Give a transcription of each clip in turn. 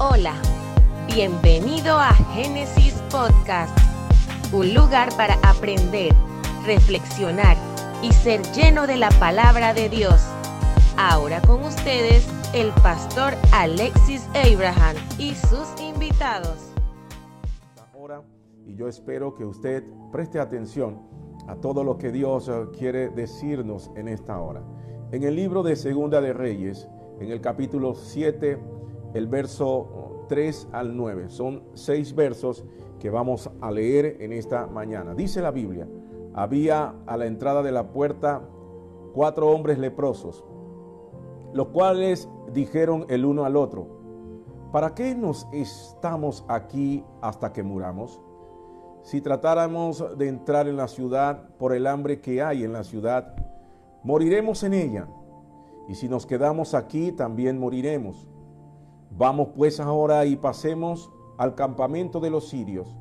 Hola, bienvenido a Génesis Podcast, un lugar para aprender, reflexionar y ser lleno de la palabra de Dios. Ahora con ustedes el pastor Alexis Abraham y sus invitados. Ahora, y yo espero que usted preste atención a todo lo que Dios eh, quiere decirnos en esta hora. En el libro de Segunda de Reyes, en el capítulo 7, el verso 3 al 9. Son seis versos que vamos a leer en esta mañana. Dice la Biblia, había a la entrada de la puerta cuatro hombres leprosos, los cuales dijeron el uno al otro, ¿para qué nos estamos aquí hasta que muramos? Si tratáramos de entrar en la ciudad por el hambre que hay en la ciudad, moriremos en ella. Y si nos quedamos aquí, también moriremos. Vamos pues ahora y pasemos al campamento de los sirios.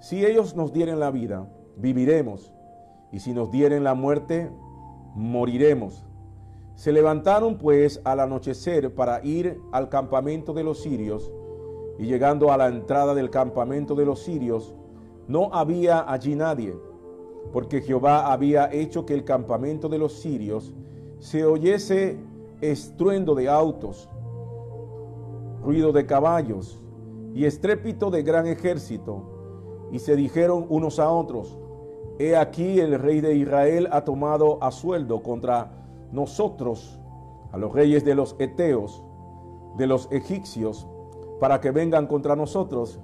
Si ellos nos dieren la vida, viviremos, y si nos dieren la muerte, moriremos. Se levantaron pues al anochecer para ir al campamento de los sirios, y llegando a la entrada del campamento de los sirios, no había allí nadie, porque Jehová había hecho que el campamento de los sirios se oyese estruendo de autos ruido de caballos y estrépito de gran ejército. Y se dijeron unos a otros, He aquí el rey de Israel ha tomado a sueldo contra nosotros, a los reyes de los Eteos, de los egipcios, para que vengan contra nosotros.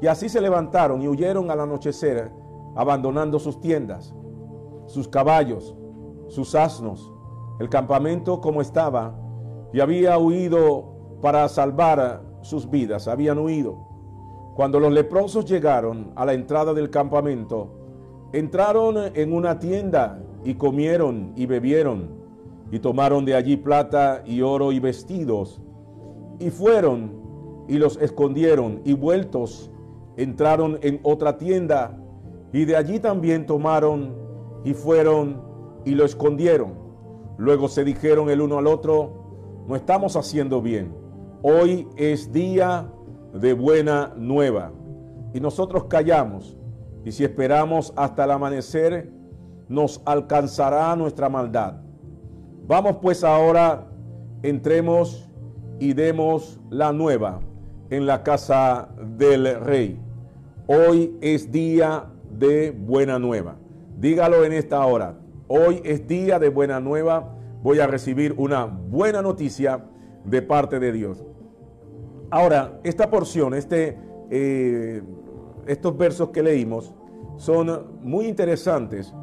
Y así se levantaron y huyeron al anochecer, abandonando sus tiendas, sus caballos, sus asnos, el campamento como estaba, y había huido para salvar sus vidas. Habían huido. Cuando los leprosos llegaron a la entrada del campamento, entraron en una tienda y comieron y bebieron y tomaron de allí plata y oro y vestidos y fueron y los escondieron y vueltos entraron en otra tienda y de allí también tomaron y fueron y lo escondieron. Luego se dijeron el uno al otro, no estamos haciendo bien Hoy es día de buena nueva y nosotros callamos y si esperamos hasta el amanecer nos alcanzará nuestra maldad. Vamos pues ahora, entremos y demos la nueva en la casa del rey. Hoy es día de buena nueva. Dígalo en esta hora. Hoy es día de buena nueva. Voy a recibir una buena noticia de parte de Dios. Ahora, esta porción, este, eh, estos versos que leímos son muy interesantes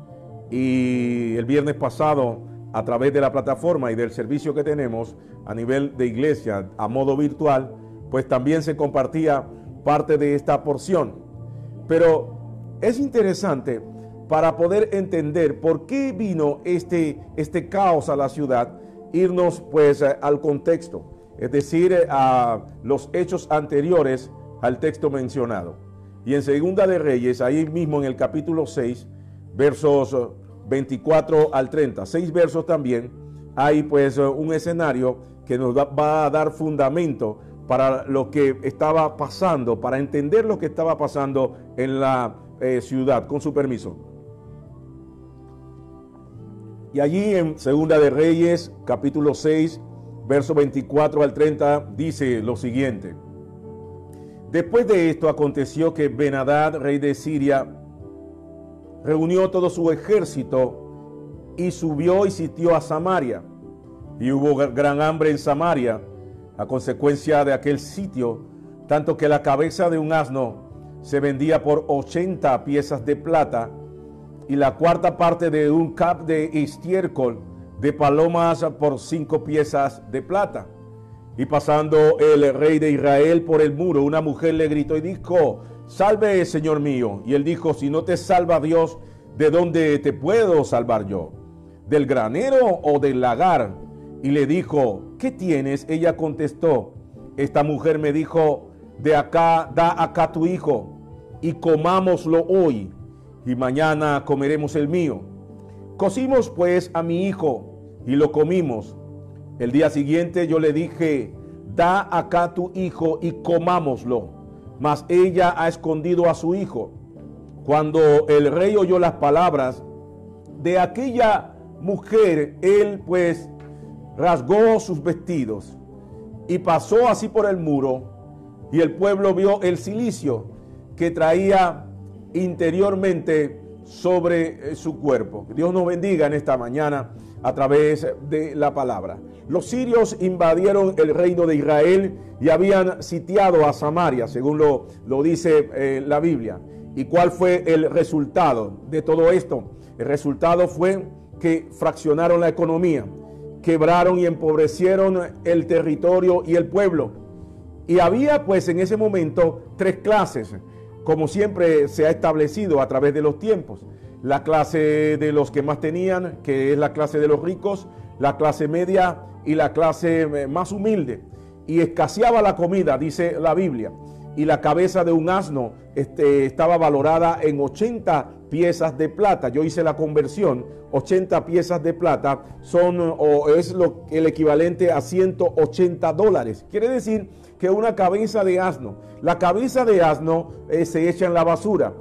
y el viernes pasado a través de la plataforma y del servicio que tenemos a nivel de iglesia a modo virtual, pues también se compartía parte de esta porción. Pero es interesante para poder entender por qué vino este, este caos a la ciudad, irnos pues al contexto es decir, eh, a los hechos anteriores al texto mencionado. Y en Segunda de Reyes, ahí mismo en el capítulo 6, versos 24 eh, al 30, seis versos también, hay pues eh, un escenario que nos va a dar fundamento para lo que estaba pasando, para entender lo que estaba pasando en la ciudad, con su permiso. Y allí en Segunda de Reyes, capítulo 6, verso 24 al 30, dice lo siguiente. Después de esto aconteció que Benadad, rey de Siria, reunió todo su ejército y subió y sitió a Samaria. Y hubo gran hambre en Samaria a consecuencia de aquel sitio, tanto que la cabeza de un asno se vendía por 80 piezas de plata y la cuarta parte de un cap de estiércol de palomas por cinco piezas de plata. Y pasando el rey de Israel por el muro, una mujer le gritó y dijo, salve, Señor mío. Y él dijo, si no te salva Dios, ¿de dónde te puedo salvar yo? ¿Del granero o del lagar? Y le dijo, ¿qué tienes? Ella contestó, esta mujer me dijo, de acá, da acá tu hijo y comámoslo hoy y mañana comeremos el mío. Cocimos pues a mi hijo y lo comimos. El día siguiente yo le dije, da acá tu hijo y comámoslo. Mas ella ha escondido a su hijo. Cuando el rey oyó las palabras de aquella mujer, él pues rasgó sus vestidos y pasó así por el muro y el pueblo vio el silicio que traía interiormente sobre eh, su cuerpo. Dios nos bendiga en esta mañana a través de la palabra. Los sirios invadieron el reino de Israel y habían sitiado a Samaria, según lo, lo dice eh, la Biblia. ¿Y cuál fue el resultado de todo esto? El resultado fue que fraccionaron la economía, quebraron y empobrecieron el territorio y el pueblo. Y había pues en ese momento tres clases, como siempre se ha establecido a través de los tiempos. La clase de los que más tenían, que es la clase de los ricos, la clase media y la clase eh, más humilde. Y escaseaba la comida, dice la Biblia. Y la cabeza de un asno este, estaba valorada en 80 piezas de plata. Yo hice la conversión, 80 piezas de plata son o es lo, el equivalente a 180 dólares. Quiere decir que una cabeza de asno, la cabeza de asno eh, se echa en la basura.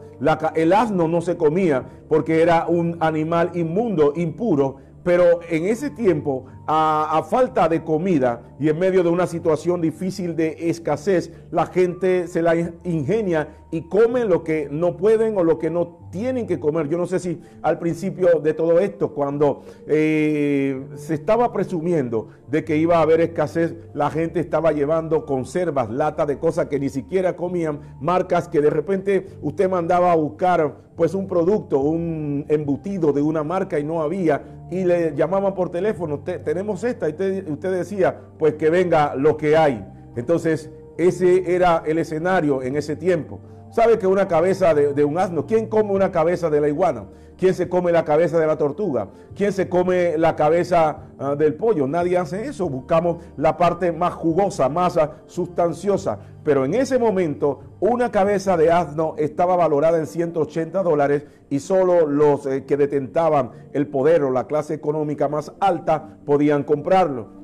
el asno no se comía porque era un animal inmundo, impuro, pero en ese tiempo, a, falta de comida y en medio de una situación difícil de escasez, la gente se la ingenia y come lo que no pueden o lo que no tienen que comer. Yo no sé si al principio de todo esto, cuando eh, se estaba presumiendo de que iba a haber escasez, la gente estaba llevando conservas, latas de cosas que ni siquiera comían, marcas que de repente usted mandaba a buscar pues un producto, un embutido de una marca y no había y le llamaban por teléfono, tenemos esta, y usted, decía, pues que venga lo que hay. Entonces, ese era el escenario en ese tiempo. ¿Sabe que una cabeza de, un asno? ¿Quién come una cabeza de la iguana? ¿Quién se come la cabeza de la tortuga? ¿Quién se come la cabeza ah, del pollo? Nadie hace eso. Buscamos la parte más jugosa, más ah, sustanciosa. Pero en ese momento, una cabeza de asno estaba valorada en 180 dólares y solo los eh, que detentaban el poder o la clase económica más alta podían comprarlo.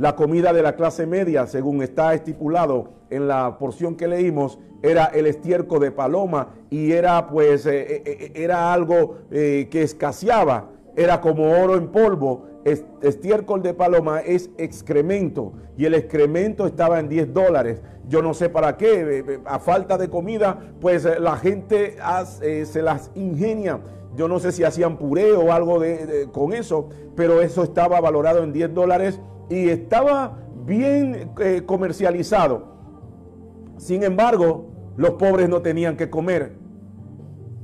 La comida de la clase media, según está estipulado en la porción que leímos, era el estiércol de paloma y era pues eh, eh, eh, era algo que escaseaba, era como oro en polvo. Estiércol de paloma es excremento y el excremento estaba en 10 dólares. Yo no sé para qué, a falta de comida, pues la gente se las ingenia. Yo no sé si hacían puré o algo de, con eso, pero eso estaba valorado en 10 dólares y estaba bien comercializado. Sin embargo, los pobres no tenían que comer.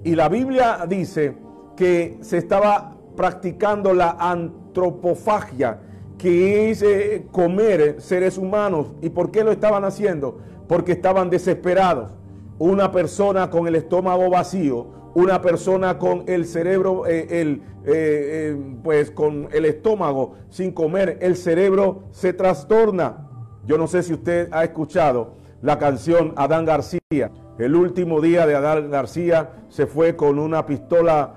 Y la Biblia dice que se estaba practicando la antropofagia, que es eh, comer seres humanos. ¿Y por qué lo estaban haciendo? Porque estaban desesperados. Una persona con el estómago vacío, una persona con el cerebro, eh, el, eh, pues con el estómago sin comer, el cerebro se trastorna. Yo no sé si usted ha escuchado la canción Adán García. El último día de Adán García se fue con una pistola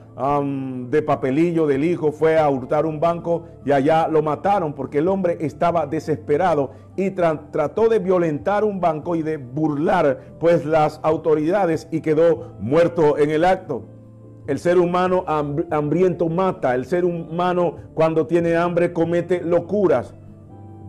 de papelillo del hijo, fue a hurtar un banco y allá lo mataron porque el hombre estaba desesperado y trató de violentar un banco y de burlar pues las autoridades y quedó muerto en el acto. El ser humano hambriento mata, el ser humano cuando tiene hambre comete locuras.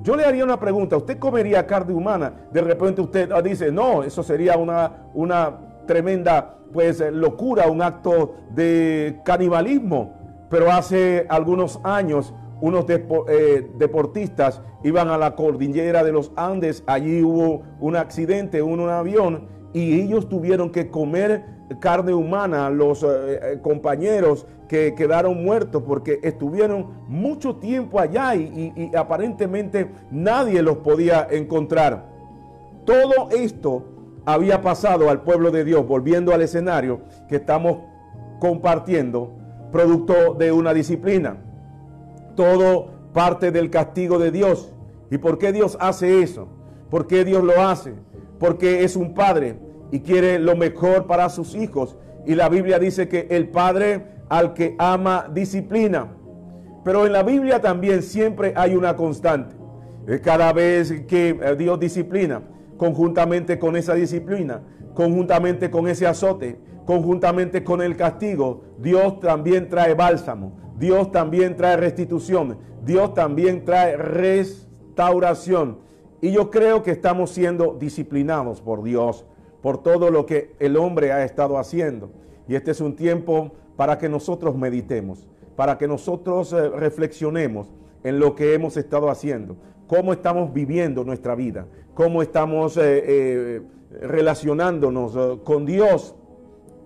Yo le haría una pregunta, ¿usted comería carne humana? De repente usted ah, dice, no, eso sería una, una tremenda pues eh, locura, un acto de canibalismo. Pero hace algunos años unos eh, deportistas iban a la cordillera de los Andes, allí hubo un accidente, un avión, y ellos tuvieron que comer carne humana, los eh, eh, compañeros que quedaron muertos porque estuvieron mucho tiempo allá y, aparentemente nadie los podía encontrar. Todo esto había pasado al pueblo de Dios, volviendo al escenario que estamos compartiendo, producto de una disciplina. Todo parte del castigo de Dios. ¿Y por qué Dios hace eso? ¿Por qué Dios lo hace? Porque es un padre y quiere lo mejor para sus hijos. Y la Biblia dice que el Padre al que ama disciplina. Pero en la Biblia también siempre hay una constante. cada vez que Dios disciplina, conjuntamente con esa disciplina, conjuntamente con ese azote, conjuntamente con el castigo, Dios también trae bálsamo, Dios también trae restitución, Dios también trae restauración. Y yo creo que estamos siendo disciplinados por Dios, por todo lo que el hombre ha estado haciendo. Y este es un tiempo para que nosotros meditemos, para que nosotros eh, reflexionemos en lo que hemos estado haciendo, cómo estamos viviendo nuestra vida, cómo estamos eh, eh, relacionándonos con Dios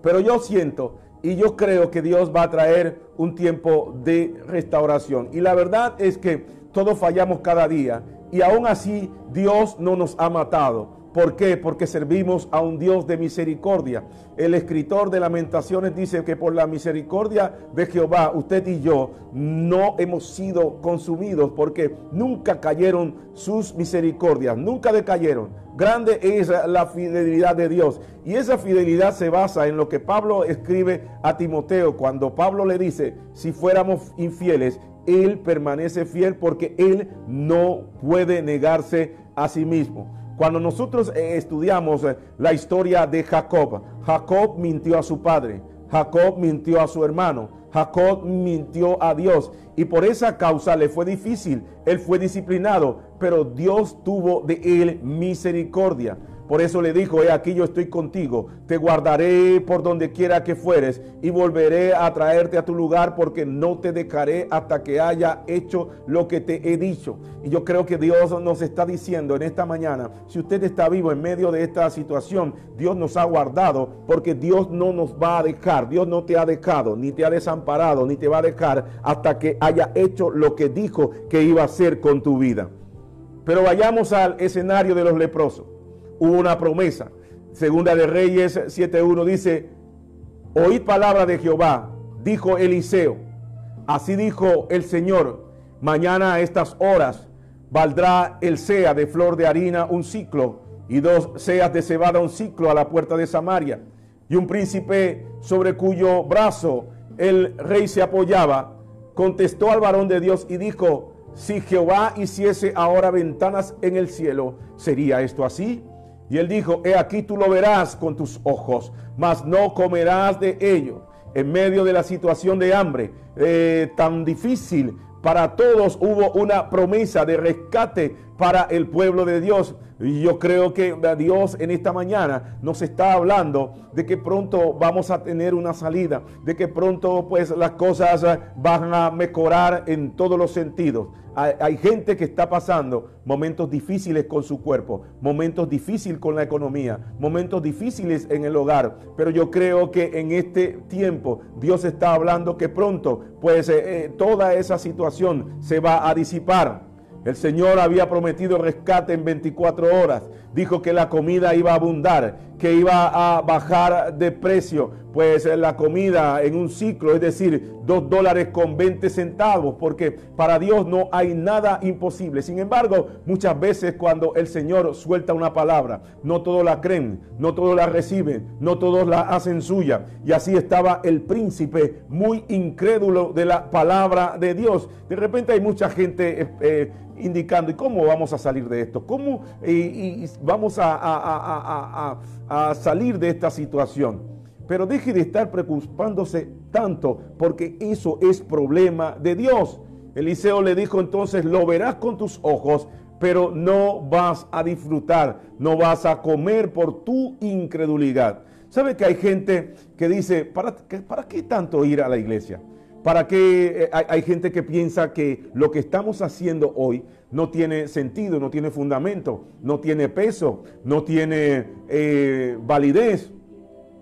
pero yo siento y yo creo que Dios va a traer un tiempo de restauración. Y la verdad es que todos fallamos cada día y aún así Dios no nos ha matado. ¿Por qué? Porque servimos a un Dios de misericordia. El escritor de lamentaciones dice que por la misericordia de Jehová, usted y yo no hemos sido consumidos porque nunca cayeron sus misericordias, nunca decayeron. Grande es la fidelidad de Dios. Y esa fidelidad se basa en lo que Pablo escribe a Timoteo cuando Pablo le dice, si fuéramos infieles, Él permanece fiel porque Él no puede negarse a sí mismo. Cuando nosotros eh, estudiamos eh, la historia de Jacob, Jacob mintió a su padre, Jacob mintió a su hermano, Jacob mintió a Dios y por esa causa le fue difícil. Él fue disciplinado, pero Dios tuvo de él misericordia. Por eso le dijo, he aquí yo estoy contigo, te guardaré por donde quiera que fueres y volveré a traerte a tu lugar porque no te dejaré hasta que haya hecho lo que te he dicho. Y yo creo que Dios nos está diciendo en esta mañana, si usted está vivo en medio de esta situación, Dios nos ha guardado porque Dios no nos va a dejar, Dios no te ha dejado, ni te ha desamparado, ni te va a dejar hasta que haya hecho lo que dijo que iba a hacer con tu vida. Pero vayamos al escenario de los leprosos hubo una promesa. Segunda de Reyes 7.1 dice, oíd palabra de Jehová, dijo Eliseo. Así dijo el Señor, mañana a estas horas valdrá el sea de flor de harina un ciclo y dos seas de cebada un ciclo a la puerta de Samaria. Y un príncipe sobre cuyo brazo el rey se apoyaba, contestó al varón de Dios y dijo, si Jehová hiciese ahora ventanas en el cielo, ¿sería esto así? Y él dijo, he aquí tú lo verás con tus ojos, mas no comerás de ello. En medio de la situación de hambre eh, tan difícil para todos hubo una promesa de rescate para el pueblo de Dios. Y yo creo que Dios en esta mañana nos está hablando de que pronto vamos a tener una salida, de que pronto pues las cosas eh, van a mejorar en todos los sentidos. Hay, gente que está pasando momentos difíciles con su cuerpo, momentos difíciles con la economía, momentos difíciles en el hogar. Pero yo creo que en este tiempo Dios está hablando que pronto pues eh, eh, toda esa situación se va a disipar. El Señor había prometido rescate en 24 horas. Dijo que la comida iba a abundar, que iba a bajar de precio. Pues la comida en un ciclo, es decir, 2 dólares con 20 centavos, porque para Dios no hay nada imposible. Sin embargo, muchas veces cuando el Señor suelta una palabra, no todos la creen, no todos la reciben, no todos la hacen suya. Y así estaba el príncipe muy incrédulo de la palabra de Dios. De repente hay mucha gente... Eh, eh, indicando, ¿y cómo vamos a salir de esto? ¿Cómo y, vamos a, salir de esta situación? Pero deje de estar preocupándose tanto, porque eso es problema de Dios. Eliseo le dijo entonces, lo verás con tus ojos, pero no vas a disfrutar, no vas a comer por tu incredulidad. ¿Sabe que hay gente que dice, ¿para, ¿para qué tanto ir a la iglesia? ¿Para qué eh, hay, gente que piensa que lo que estamos haciendo hoy no tiene sentido, no tiene fundamento, no tiene peso, no tiene eh, validez?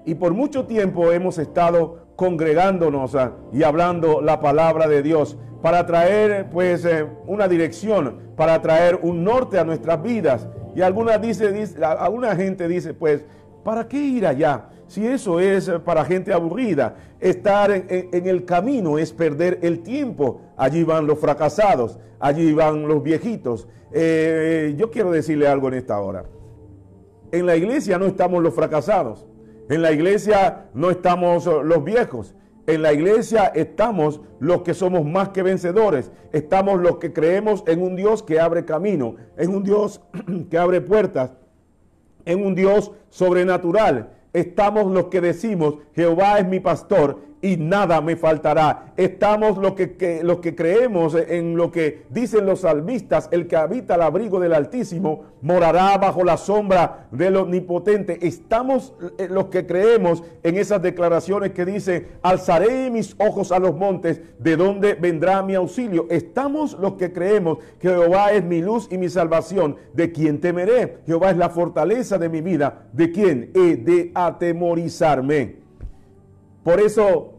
Y por mucho tiempo hemos estado congregándonos ah, y hablando la palabra de Dios para traer pues eh, una dirección, para traer un norte a nuestras vidas. Y alguna, dice, dice, alguna gente dice, pues, ¿para qué ir allá? Si eso es para gente aburrida, estar en, el camino es perder el tiempo. Allí van los fracasados, allí van los viejitos. Eh, yo quiero decirle algo en esta hora. En la iglesia no estamos los fracasados. En la iglesia no estamos los viejos. En la iglesia estamos los que somos más que vencedores. Estamos los que creemos en un Dios que abre camino, en un Dios que abre puertas, en un Dios sobrenatural. Estamos los que decimos, Jehová es mi pastor y nada me faltará. Estamos los que, que creemos en lo que dicen los salmistas, el que habita el abrigo del Altísimo morará bajo la sombra del Omnipotente. Estamos eh, los que creemos en esas declaraciones que dice, alzaré mis ojos a los montes, de donde vendrá mi auxilio. Estamos los que creemos que Jehová es mi luz y mi salvación. ¿De quién temeré? Jehová es la fortaleza de mi vida. ¿De quién he de atemorizarme? Por eso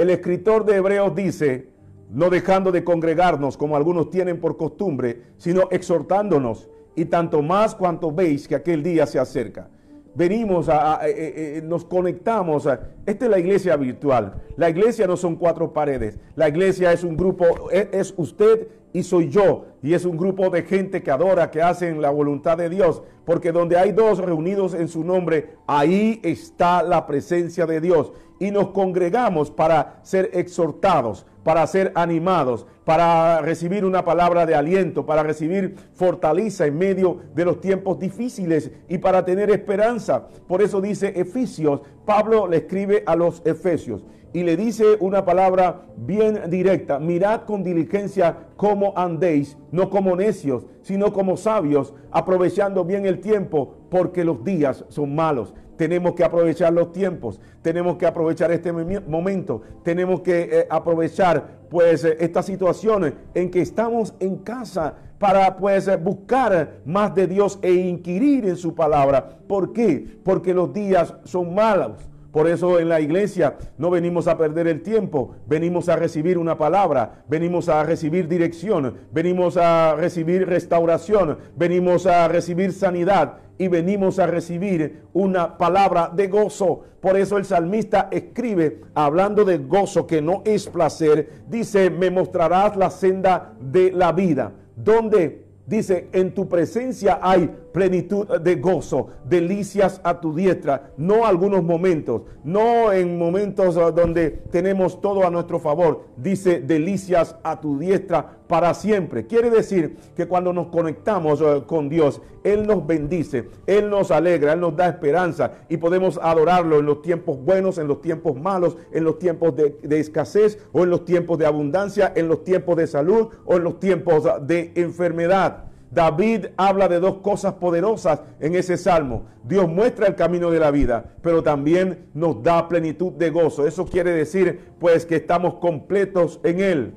el escritor de Hebreos dice, no dejando de congregarnos como algunos tienen por costumbre, sino exhortándonos, y tanto más cuanto veis que aquel día se acerca. Venimos a, eh, eh, eh, nos conectamos. Esta es la iglesia virtual. La iglesia no son cuatro paredes. La iglesia es un grupo, es, es usted y soy yo. Y es un grupo de gente que adora, que hacen la voluntad de Dios. Porque donde hay dos reunidos en su nombre, ahí está la presencia de Dios y nos congregamos para ser exhortados, para ser animados, para recibir una palabra de aliento, para recibir fortaleza en medio de los tiempos difíciles y para tener esperanza. Por eso dice Efesios, Pablo le escribe a los Efesios y le dice una palabra bien directa, mirad con diligencia cómo andéis, no como necios, sino como sabios, aprovechando bien el tiempo, porque los días son malos tenemos que aprovechar los tiempos, tenemos que aprovechar este momento, tenemos que eh, aprovechar pues eh, estas situaciones en que estamos en casa para pues eh, buscar más de Dios e inquirir en su palabra. ¿Por qué? Porque los días son malos. Por eso en la iglesia no venimos a perder el tiempo, venimos a recibir una palabra, venimos a recibir dirección, venimos a recibir restauración, venimos a recibir sanidad y venimos a recibir una palabra de gozo. Por eso el salmista escribe, hablando de gozo que no es placer, dice, me mostrarás la senda de la vida, donde dice, en tu presencia hay plenitud de gozo, delicias a tu diestra, no algunos momentos, no en momentos donde tenemos todo a nuestro favor, dice delicias a tu diestra para siempre. Quiere decir que cuando nos conectamos ah, con Dios, Él nos bendice, Él nos alegra, Él nos da esperanza y podemos adorarlo en los tiempos buenos, en los tiempos malos, en los tiempos de, escasez o en los tiempos de abundancia, en los tiempos de salud o en los tiempos de enfermedad. David habla de dos cosas poderosas en ese salmo. Dios muestra el camino de la vida, pero también nos da plenitud de gozo. Eso quiere decir pues que estamos completos en Él.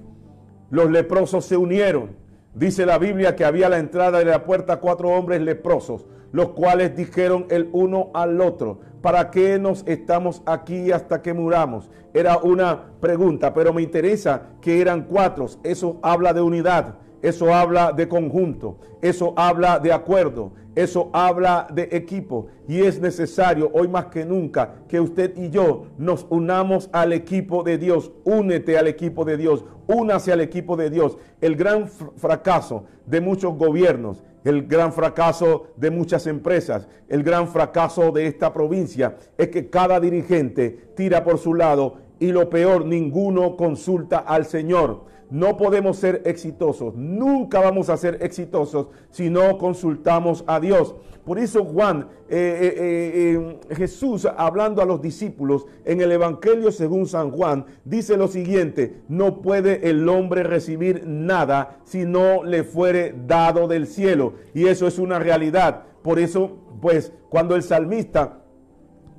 Los leprosos se unieron. Dice la Biblia que había a la entrada de la puerta cuatro hombres leprosos, los cuales dijeron el uno al otro, ¿para qué nos estamos aquí hasta que muramos? Era una pregunta, pero me interesa que eran cuatro. Eso habla de unidad. Eso habla de conjunto, eso habla de acuerdo, eso habla de equipo. Y es necesario hoy más que nunca que usted y yo nos unamos al equipo de Dios. Únete al equipo de Dios, únase al equipo de Dios. El gran fracaso de muchos gobiernos, el gran fracaso de muchas empresas, el gran fracaso de esta provincia es que cada dirigente tira por su lado y lo peor, ninguno consulta al Señor. No podemos ser exitosos, nunca vamos a ser exitosos si no consultamos a Dios. Por eso Juan, eh, eh, eh, Jesús hablando a los discípulos en el Evangelio según San Juan, dice lo siguiente, no puede el hombre recibir nada si no le fuere dado del cielo. Y eso es una realidad. Por eso, pues, cuando el salmista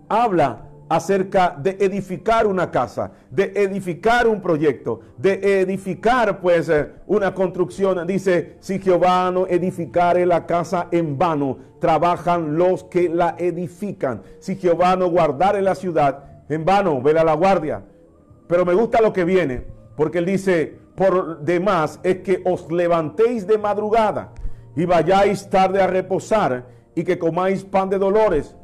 habla acerca de edificar una casa, de edificar un proyecto, de edificar pues eh, una construcción. Dice, si Jehová no edificare la casa en vano, trabajan los que la edifican. Si Jehová no guardare la ciudad, en vano vela la guardia. Pero me gusta lo que viene, porque él dice, por demás es que os levantéis de madrugada y vayáis tarde a reposar y que comáis pan de dolores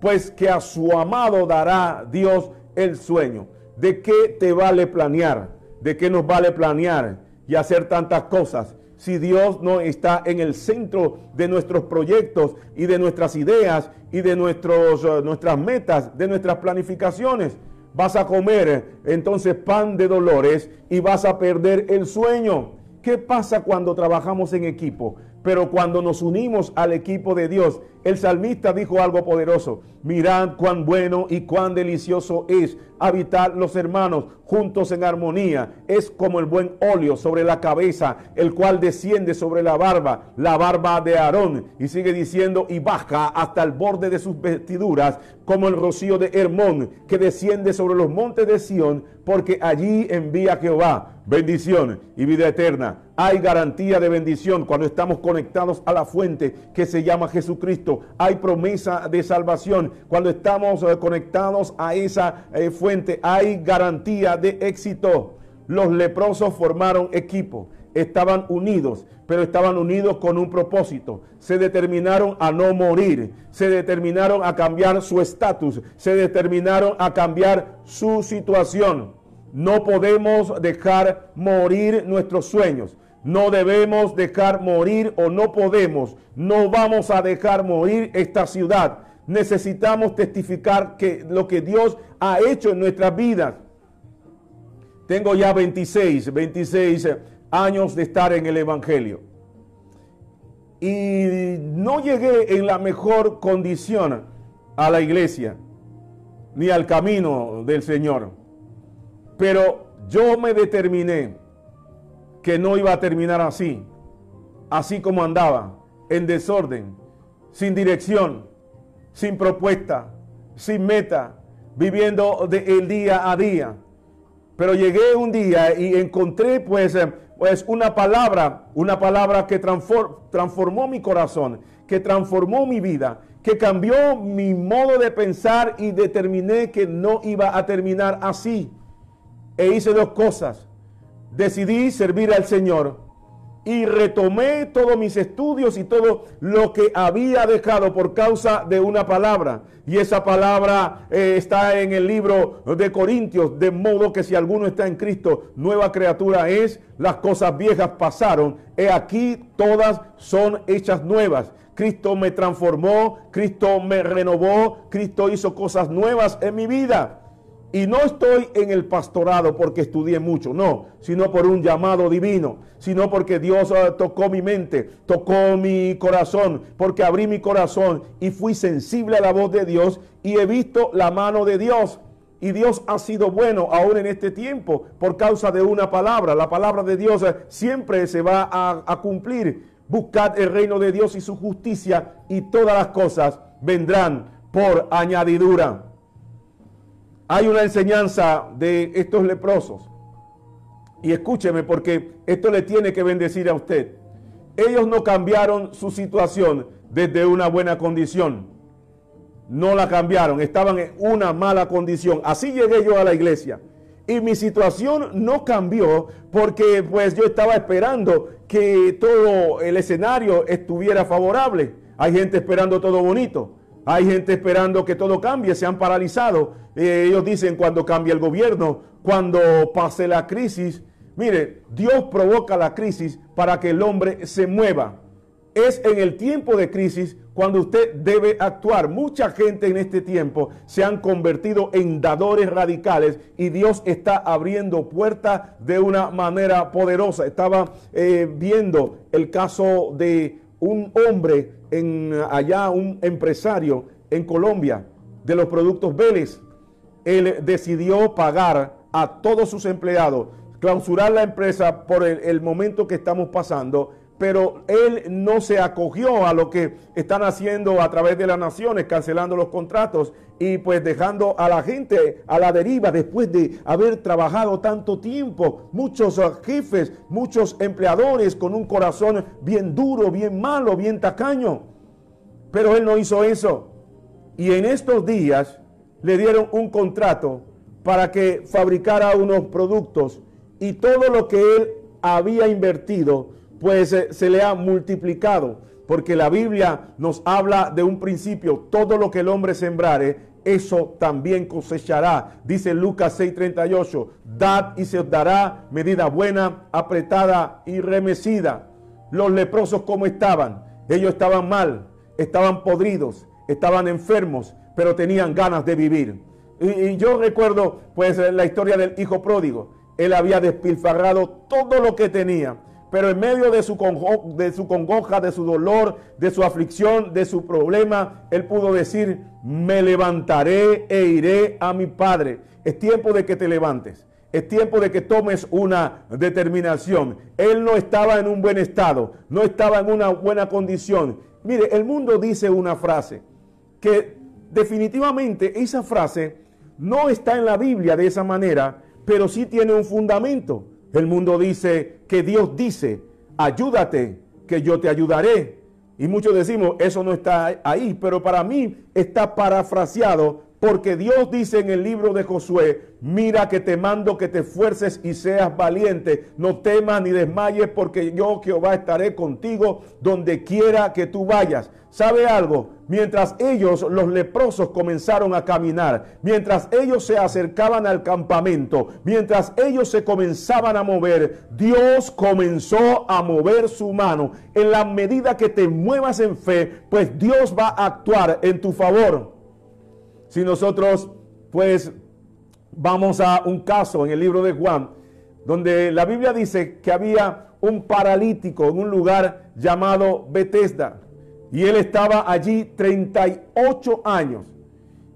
pues que a su amado dará Dios el sueño. ¿De qué te vale planear? ¿De qué nos vale planear y hacer tantas cosas? Si Dios no está en el centro de nuestros proyectos y de nuestras ideas y de nuestros, eh, nuestras metas, de nuestras planificaciones. vas a comer entonces pan de dolores y vas a perder el sueño. ¿Qué pasa cuando trabajamos en equipo? Pero cuando nos unimos al equipo de Dios, el salmista dijo algo poderoso. Mirad cuán bueno y cuán delicioso es habitar los hermanos juntos en armonía. Es como el buen óleo sobre la cabeza, el cual desciende sobre la barba, la barba de Aarón. Y sigue diciendo, y baja hasta el borde de sus vestiduras, como el rocío de Hermón, que desciende sobre los montes de Sión, porque allí envía Jehová bendición y vida eterna. Hay garantía de bendición cuando estamos conectados a la fuente que se llama Jesucristo. Hay promesa de salvación cuando estamos eh, conectados a esa eh, fuente. Hay garantía de éxito. Los leprosos formaron equipo, estaban unidos, pero estaban unidos con un propósito. Se determinaron a no morir, se determinaron a cambiar su estatus, se determinaron a cambiar su situación. No podemos dejar morir nuestros sueños. No debemos dejar morir o no podemos. No vamos a dejar morir esta ciudad. Necesitamos testificar que lo que Dios ha hecho en nuestras vidas. Tengo ya 26, 26 años de estar en el Evangelio. Y no llegué en la mejor condición a la iglesia, ni al camino del Señor. Pero yo me determiné que no iba a terminar así, así como andaba, en desorden, sin dirección, sin propuesta, sin meta, viviendo del día a día. Pero llegué un día y encontré pues, eh, pues una palabra, una palabra que transformó mi corazón, que transformó mi vida, que cambió mi modo de pensar y determiné que no iba a terminar así e hice dos cosas. Decidí servir al Señor y retomé todos mis estudios y todo lo que había dejado por causa de una palabra. Y esa palabra eh, está en el libro de Corintios, de modo que si alguno está en Cristo, nueva criatura es, las cosas viejas pasaron, he aquí todas son hechas nuevas. Cristo me transformó, Cristo me renovó, Cristo hizo cosas nuevas en mi vida. Y no estoy en el pastorado porque estudié mucho, no, sino por un llamado divino, sino porque Dios ah, tocó mi mente, tocó mi corazón, porque abrí mi corazón y fui sensible a la voz de Dios y he visto la mano de Dios. Y Dios ha sido bueno aún en este tiempo por causa de una palabra. La palabra de Dios ah, siempre se va a cumplir. Buscad el reino de Dios y su justicia y todas las cosas vendrán por añadidura hay una enseñanza de estos leprosos. Y escúcheme porque esto le tiene que bendecir a usted. Ellos no cambiaron su situación desde una buena condición. No la cambiaron, estaban en una mala condición. Así llegué yo a la iglesia. Y mi situación no cambió porque pues yo estaba esperando que todo el escenario estuviera favorable. Hay gente esperando todo bonito. Hay gente esperando que todo cambie, se han paralizado. Eh, ellos dicen cuando cambie el gobierno, cuando pase la crisis. Mire, Dios provoca la crisis para que el hombre se mueva. Es en el tiempo de crisis cuando usted debe actuar. Mucha gente en este tiempo se han convertido en dadores radicales y Dios está abriendo puertas de una manera poderosa. Estaba eh, viendo el caso de un hombre en allá, un empresario en Colombia de los productos Vélez. Él decidió pagar a todos sus empleados, clausurar la empresa por el momento que estamos pasando pero él no se acogió a lo que están haciendo a través de las naciones, cancelando los contratos y pues dejando a la gente a la deriva después de haber trabajado tanto tiempo. Muchos uh, jefes, muchos empleadores con un corazón bien duro, bien malo, bien tacaño. Pero él no hizo eso. Y en estos días le dieron un contrato para que fabricara unos productos y todo lo que él había invertido pues eh, se le ha multiplicado, porque la Biblia nos habla de un principio, todo lo que el hombre sembrare, eso también cosechará. Dice Lucas 6:38, dad y se dará medida buena, apretada y remecida. Los leprosos como estaban, ellos estaban mal, estaban podridos, estaban enfermos, pero tenían ganas de vivir. Y, yo recuerdo pues la historia del hijo pródigo. Él había despilfarrado todo lo que tenía. Pero en medio de su, de su congoja, de su dolor, de su aflicción, de su problema, él pudo decir, me levantaré e iré a mi padre. Es tiempo de que te levantes. Es tiempo de que tomes una determinación. Él no estaba en un buen estado, no estaba en una buena condición. Mire, el mundo dice una frase que definitivamente esa frase no está en la Biblia de esa manera, pero sí tiene un fundamento. El mundo dice que Dios dice, ayúdate, que yo te ayudaré. Y muchos decimos, eso no está ahí, pero para mí está parafraseado porque Dios dice en el libro de Josué, mira que te mando que te esfuerces y seas valiente, no temas ni desmayes porque yo Jehová estaré contigo donde quiera que tú vayas. ¿Sabe algo? Mientras ellos, los leprosos, comenzaron a caminar, mientras ellos se acercaban al campamento, mientras ellos se comenzaban a mover, Dios comenzó a mover su mano. En la medida que te muevas en fe, pues Dios va a actuar en tu favor. Si nosotros pues vamos a un caso en el libro de Juan, donde la Biblia dice que había un paralítico en un lugar llamado Bethesda, y él estaba allí 38 años.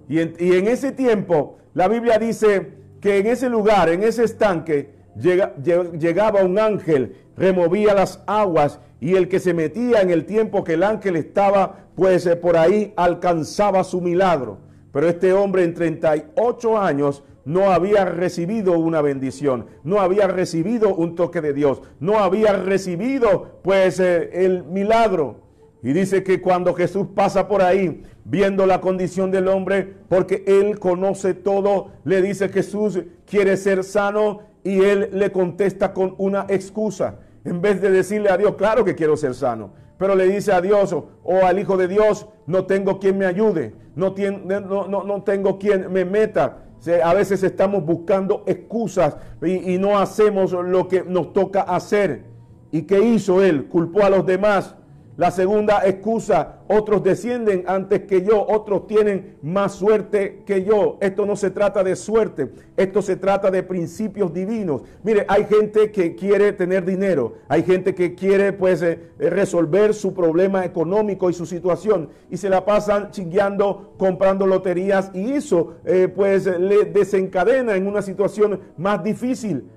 Y en, y en ese tiempo, la Biblia dice que en ese lugar, en ese estanque, llegaba un ángel, removía las aguas y el que se metía en el tiempo que el ángel estaba pues eh, por ahí alcanzaba su milagro. Pero este hombre en 38 años no había recibido una bendición, no había recibido un toque de Dios, no había recibido pues eh, el milagro. Y dice que cuando Jesús pasa por ahí, viendo la condición del hombre, porque él conoce todo, le dice Jesús quiere ser sano y él le contesta con una excusa. En vez de decirle a Dios, claro que quiero ser sano, pero le dice a Dios o, al Hijo de Dios, no tengo quien me ayude, no, no, no, tengo quien me meta. A veces estamos buscando excusas y, y no hacemos lo que nos toca hacer. ¿Y qué hizo él? Culpó a los demás la segunda excusa, otros descienden antes que yo, otros tienen más suerte que yo. Esto no se trata de suerte, esto se trata de principios divinos. Mire, hay gente que quiere tener dinero, hay gente que quiere pues eh, resolver su problema económico y su situación y se la pasan chingueando, comprando loterías y eso eh, pues le desencadena en una situación más difícil.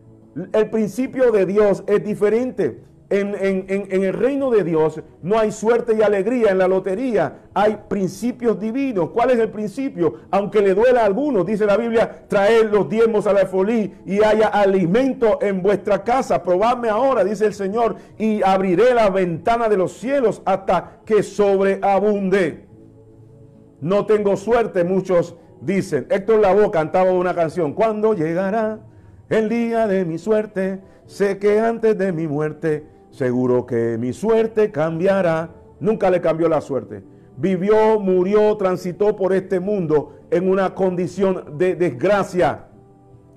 El principio de Dios es diferente. En, el reino de Dios no hay suerte y alegría en la lotería, hay principios divinos. ¿Cuál es el principio? Aunque le duela a algunos, dice la Biblia, traed los diezmos a la folí y haya alimento en vuestra casa. Probadme ahora, dice el Señor, y abriré la ventana de los cielos hasta que sobreabunde. No tengo suerte, muchos dicen. Héctor Lavoe cantaba una canción. ¿Cuándo llegará el día de mi suerte? Sé que antes de mi muerte seguro que mi suerte cambiará. Nunca le cambió la suerte. Vivió, murió, transitó por este mundo en una condición de desgracia.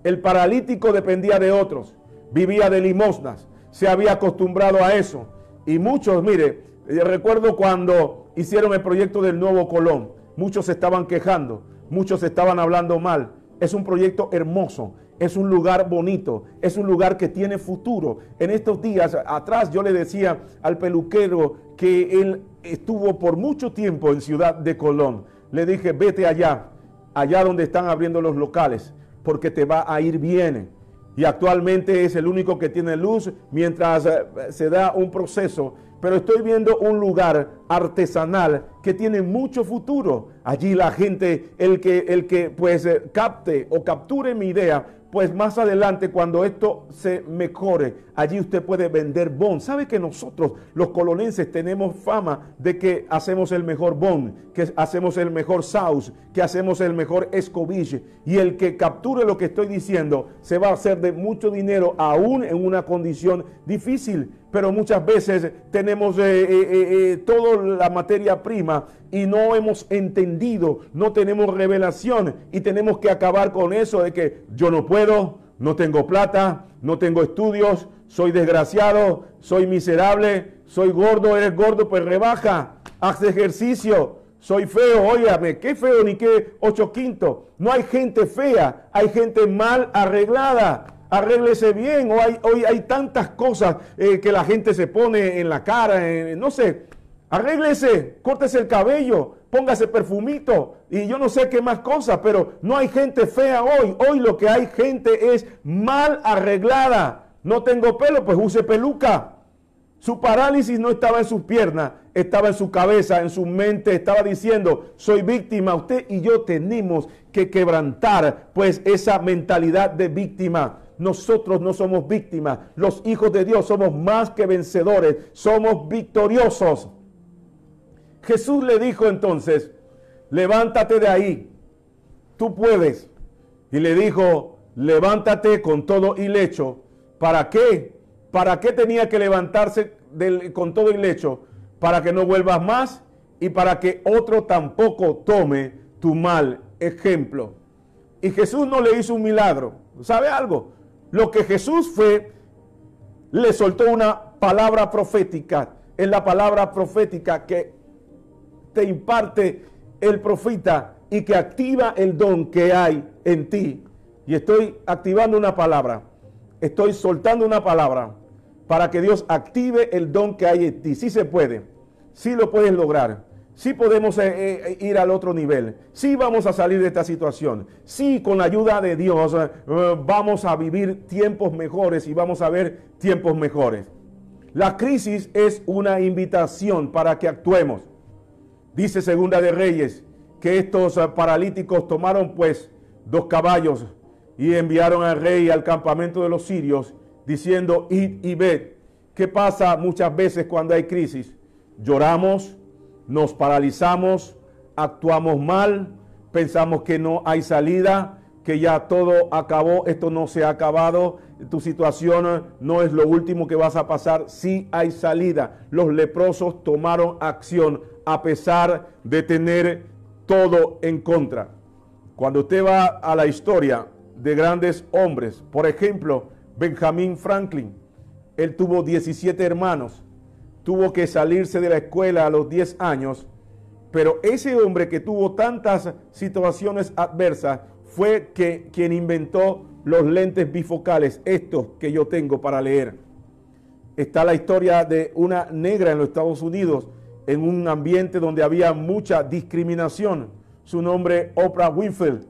El paralítico dependía de otros, vivía de limosnas, se había acostumbrado a eso. Y muchos, mire, eh, recuerdo cuando hicieron el proyecto del nuevo Colón, muchos se estaban quejando, muchos estaban hablando mal. Es un proyecto hermoso, es un lugar bonito, es un lugar que tiene futuro. En estos días atrás yo le decía al peluquero que él estuvo por mucho tiempo en Ciudad de Colón. Le dije, vete allá, allá donde están abriendo los locales, porque te va a ir bien. Y actualmente es el único que tiene luz mientras eh, se da un proceso. Pero estoy viendo un lugar artesanal que tiene mucho futuro. Allí la gente, el que, el que pues eh, capte o capture mi idea, pues más adelante cuando esto se mejore, allí usted puede vender bon. ¿Sabe que nosotros los colonenses tenemos fama de que hacemos el mejor bon, que hacemos el mejor saus, que hacemos el mejor escobille? Y el que capture lo que estoy diciendo se va a hacer de mucho dinero aún en una condición difícil pero muchas veces tenemos eh, eh, toda la materia prima y no hemos entendido, no tenemos revelación y tenemos que acabar con eso de que yo no puedo, no tengo plata, no tengo estudios, soy desgraciado, soy miserable, soy gordo, eres gordo, pues rebaja, haz ejercicio, soy feo, óyame, qué feo ni qué ocho quinto. No hay gente fea, hay gente mal arreglada. Arréglese bien, o hay, hoy hay tantas cosas eh, que la gente se pone en la cara, no sé. Arréglese, córtese el cabello, póngase perfumito y yo no sé qué más cosas, pero no hay gente fea hoy. Hoy lo que hay gente es mal arreglada. No tengo pelo, pues use peluca. Su parálisis no estaba en sus piernas, estaba en su cabeza, en su mente, estaba diciendo, soy víctima. Usted y yo tenemos que quebrantar pues esa mentalidad de víctima. Nosotros no somos víctimas, los hijos de Dios somos más que vencedores, somos victoriosos. Jesús le dijo entonces, levántate de ahí, tú puedes. Y le dijo, levántate con todo y lecho. ¿Para qué? ¿Para qué tenía que levantarse con todo el lecho? Para que no vuelvas más y para que otro tampoco tome tu mal ejemplo. Y Jesús no le hizo un milagro. ¿Sabe algo? Lo que Jesús fue, le soltó una palabra profética. Es la palabra profética que te imparte el profeta y que activa el don que hay en ti. Y estoy activando una palabra. Estoy soltando una palabra para que Dios active el don que hay en ti. Sí se puede, sí lo puedes lograr, sí podemos eh, eh, ir al otro nivel, sí vamos a salir de esta situación, sí con la ayuda de Dios eh, vamos a vivir tiempos mejores y vamos a ver tiempos mejores. La crisis es una invitación para que actuemos. Dice Segunda de Reyes que estos paralíticos tomaron pues dos caballos y enviaron al rey al campamento de los sirios diciendo, id y ved. ¿Qué pasa muchas veces cuando hay crisis? Lloramos, nos paralizamos, actuamos mal, pensamos que no hay salida, que ya todo acabó, esto no se ha acabado, tu situación no es lo último que vas a pasar, sí hay salida. Los leprosos tomaron acción a pesar de tener todo en contra. Cuando usted va a la historia de grandes hombres, por ejemplo, Benjamin Franklin. Él tuvo 17 hermanos, tuvo que salirse de la escuela a los 10 años, pero ese hombre que tuvo tantas situaciones adversas fue que, quien inventó los lentes bifocales, estos que yo tengo para leer. Está la historia de una negra en los Estados Unidos, en un ambiente donde había mucha discriminación. Su nombre, Oprah Winfield,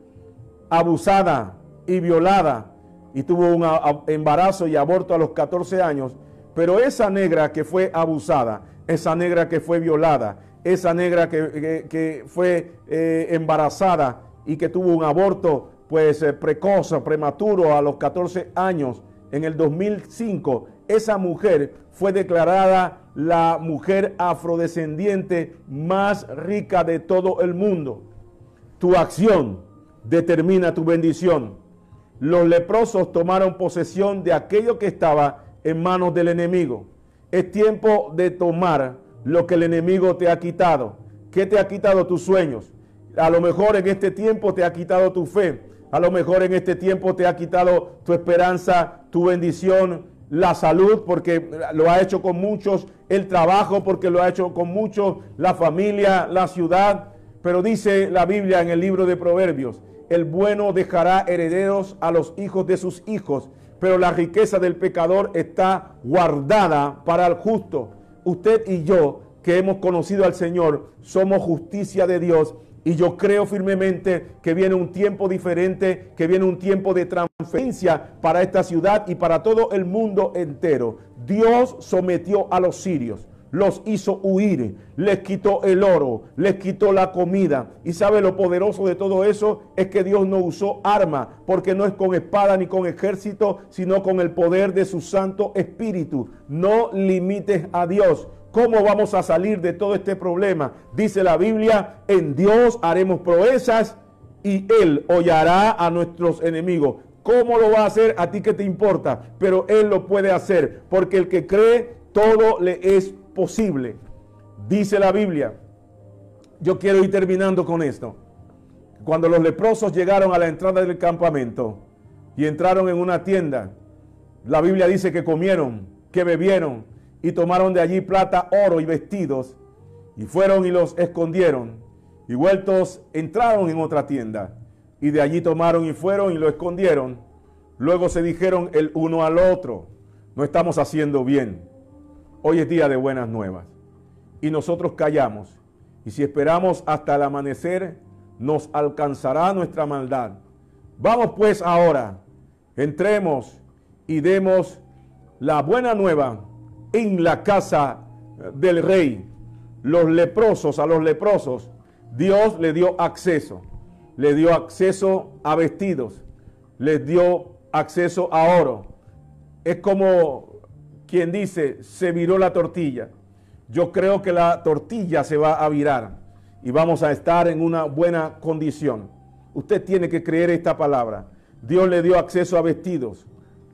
abusada y violada y tuvo un embarazo y aborto a los 14 años, pero esa negra que fue abusada, esa negra que fue violada, esa negra que, fue eh, embarazada y que tuvo un aborto pues eh, precoz, prematuro a los 14 años, en el 2005, esa mujer fue declarada la mujer afrodescendiente más rica de todo el mundo. Tu acción determina tu bendición los leprosos tomaron posesión de aquello que estaba en manos del enemigo. Es tiempo de tomar lo que el enemigo te ha quitado. ¿Qué te ha quitado tus sueños? A lo mejor en este tiempo te ha quitado tu fe. A lo mejor en este tiempo te ha quitado tu esperanza, tu bendición, la salud, porque lo ha hecho con muchos, el trabajo, porque lo ha hecho con muchos, la familia, la ciudad. Pero dice la Biblia en el libro de Proverbios, el bueno dejará herederos a los hijos de sus hijos, pero la riqueza del pecador está guardada para el justo. Usted y yo, que hemos conocido al Señor, somos justicia de Dios. Y yo creo firmemente que viene un tiempo diferente, que viene un tiempo de transferencia para esta ciudad y para todo el mundo entero. Dios sometió a los sirios los hizo huir, les quitó el oro, les quitó la comida. Y sabe lo poderoso de todo eso es que Dios no usó arma, porque no es con espada ni con ejército, sino con el poder de su Santo Espíritu. No limites a Dios. ¿Cómo vamos a salir de todo este problema? Dice la Biblia, en Dios haremos proezas y Él hollará a nuestros enemigos. ¿Cómo lo va a hacer? A ti que te importa, pero Él lo puede hacer, porque el que cree, todo le es posible. Dice la Biblia, yo quiero ir terminando con esto. Cuando los leprosos llegaron a la entrada del campamento y entraron en una tienda, la Biblia dice que comieron, que bebieron y tomaron de allí plata, oro y vestidos y fueron y los escondieron. Y vueltos entraron en otra tienda y de allí tomaron y fueron y lo escondieron. Luego se dijeron el uno al otro, no estamos haciendo bien. Hoy es día de buenas nuevas. Y nosotros callamos. Y si esperamos hasta el amanecer, nos alcanzará nuestra maldad. Vamos pues ahora, entremos y demos la buena nueva en la casa del rey. Los leprosos, a los leprosos, Dios le dio acceso. Le dio acceso a vestidos. Les dio acceso a oro. Es como quien dice, se viró la tortilla. Yo creo que la tortilla se va a virar y vamos a estar en una buena condición. Usted tiene que creer esta palabra. Dios le dio acceso a vestidos,